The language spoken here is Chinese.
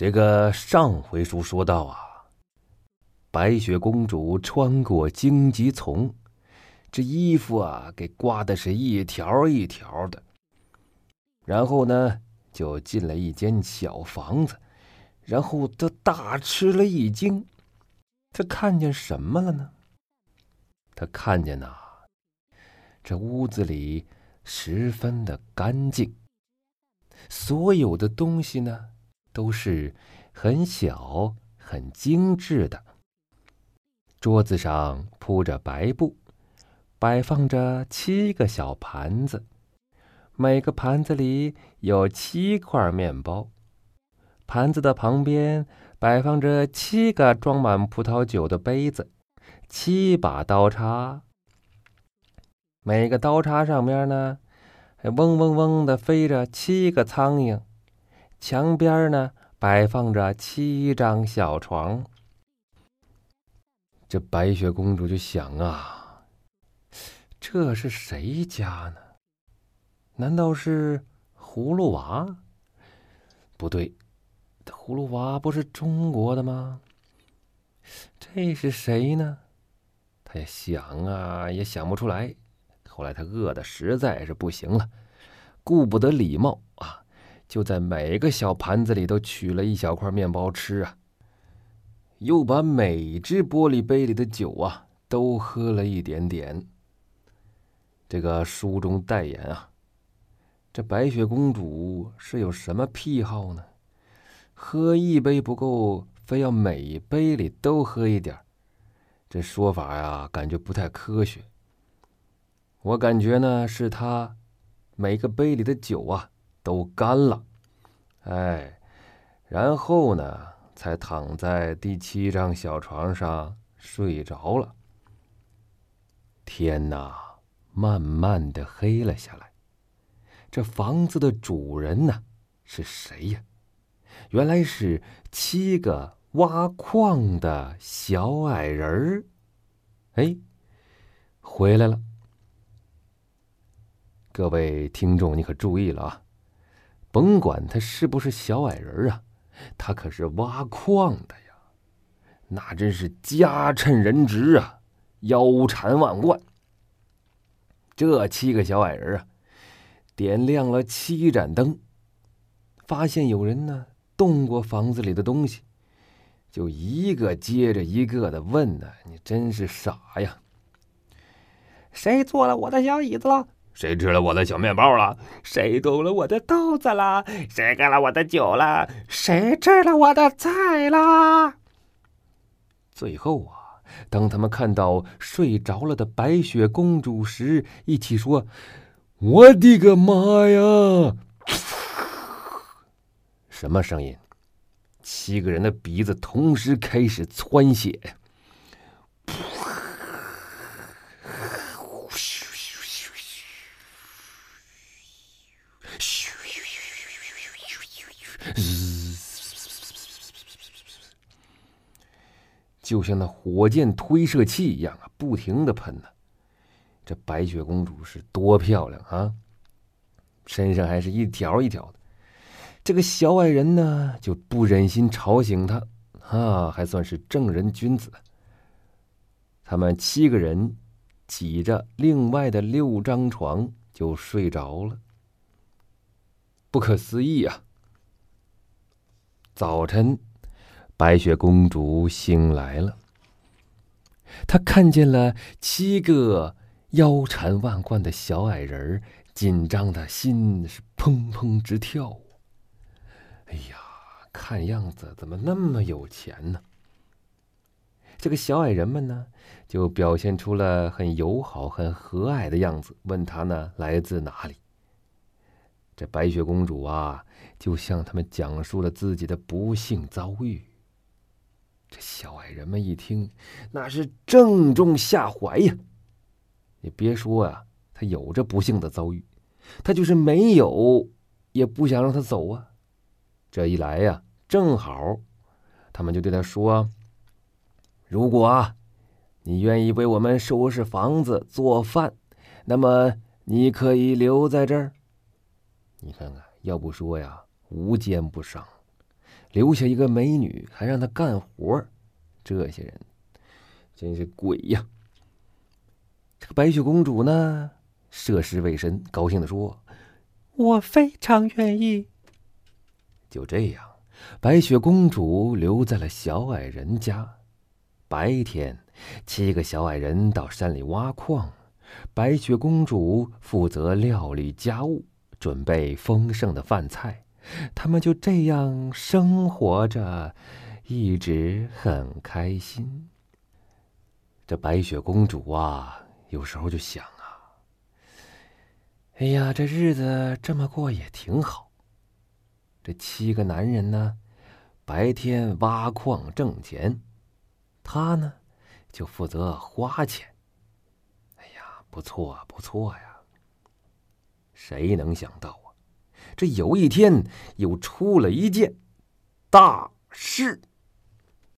这个上回书说到啊，白雪公主穿过荆棘丛，这衣服啊给刮的是一条一条的。然后呢，就进了一间小房子，然后她大吃了一惊，她看见什么了呢？她看见呐，这屋子里十分的干净，所有的东西呢。都是很小、很精致的。桌子上铺着白布，摆放着七个小盘子，每个盘子里有七块面包。盘子的旁边摆放着七个装满葡萄酒的杯子，七把刀叉。每个刀叉上面呢，还嗡嗡嗡的飞着七个苍蝇。墙边呢，摆放着七张小床。这白雪公主就想啊，这是谁家呢？难道是葫芦娃？不对，葫芦娃不是中国的吗？这是谁呢？他也想啊，也想不出来。后来他饿的实在是不行了，顾不得礼貌啊。就在每个小盘子里都取了一小块面包吃啊，又把每只玻璃杯里的酒啊都喝了一点点。这个书中代言啊，这白雪公主是有什么癖好呢？喝一杯不够，非要每杯里都喝一点这说法呀，感觉不太科学。我感觉呢，是她每个杯里的酒啊。都干了，哎，然后呢，才躺在第七张小床上睡着了。天哪，慢慢的黑了下来。这房子的主人呢，是谁呀？原来是七个挖矿的小矮人儿。哎，回来了。各位听众，你可注意了啊！甭管他是不是小矮人啊，他可是挖矿的呀，那真是家趁人直啊，腰缠万贯。这七个小矮人啊，点亮了七盏灯，发现有人呢动过房子里的东西，就一个接着一个的问呢：“你真是傻呀！谁坐了我的小椅子了？”谁吃了我的小面包了？谁动了我的豆子了？谁干了我的酒了？谁吃了我的菜了？最后啊，当他们看到睡着了的白雪公主时，一起说：“我的个妈呀！”什么声音？七个人的鼻子同时开始窜血。就像那火箭推射器一样啊，不停的喷呢。这白雪公主是多漂亮啊，身上还是一条一条的。这个小矮人呢，就不忍心吵醒她，啊，还算是正人君子。他们七个人挤着另外的六张床就睡着了。不可思议啊！早晨。白雪公主醒来了，她看见了七个腰缠万贯的小矮人，紧张的心是砰砰直跳。哎呀，看样子怎么那么有钱呢？这个小矮人们呢，就表现出了很友好、很和蔼的样子，问他呢来自哪里。这白雪公主啊，就向他们讲述了自己的不幸遭遇。这小矮人们一听，那是正中下怀呀！你别说啊，他有着不幸的遭遇，他就是没有，也不想让他走啊。这一来呀，正好，他们就对他说：“如果啊，你愿意为我们收拾房子、做饭，那么你可以留在这儿。你看看，要不说呀，无奸不商。”留下一个美女，还让她干活。这些人真是鬼呀！这个白雪公主呢，涉世未深，高兴的说：“我非常愿意。”就这样，白雪公主留在了小矮人家。白天，七个小矮人到山里挖矿，白雪公主负责料理家务，准备丰盛的饭菜。他们就这样生活着，一直很开心。这白雪公主啊，有时候就想啊：“哎呀，这日子这么过也挺好。这七个男人呢，白天挖矿挣钱，她呢，就负责花钱。哎呀，不错，不错呀。谁能想到啊？”这有一天，又出了一件大事。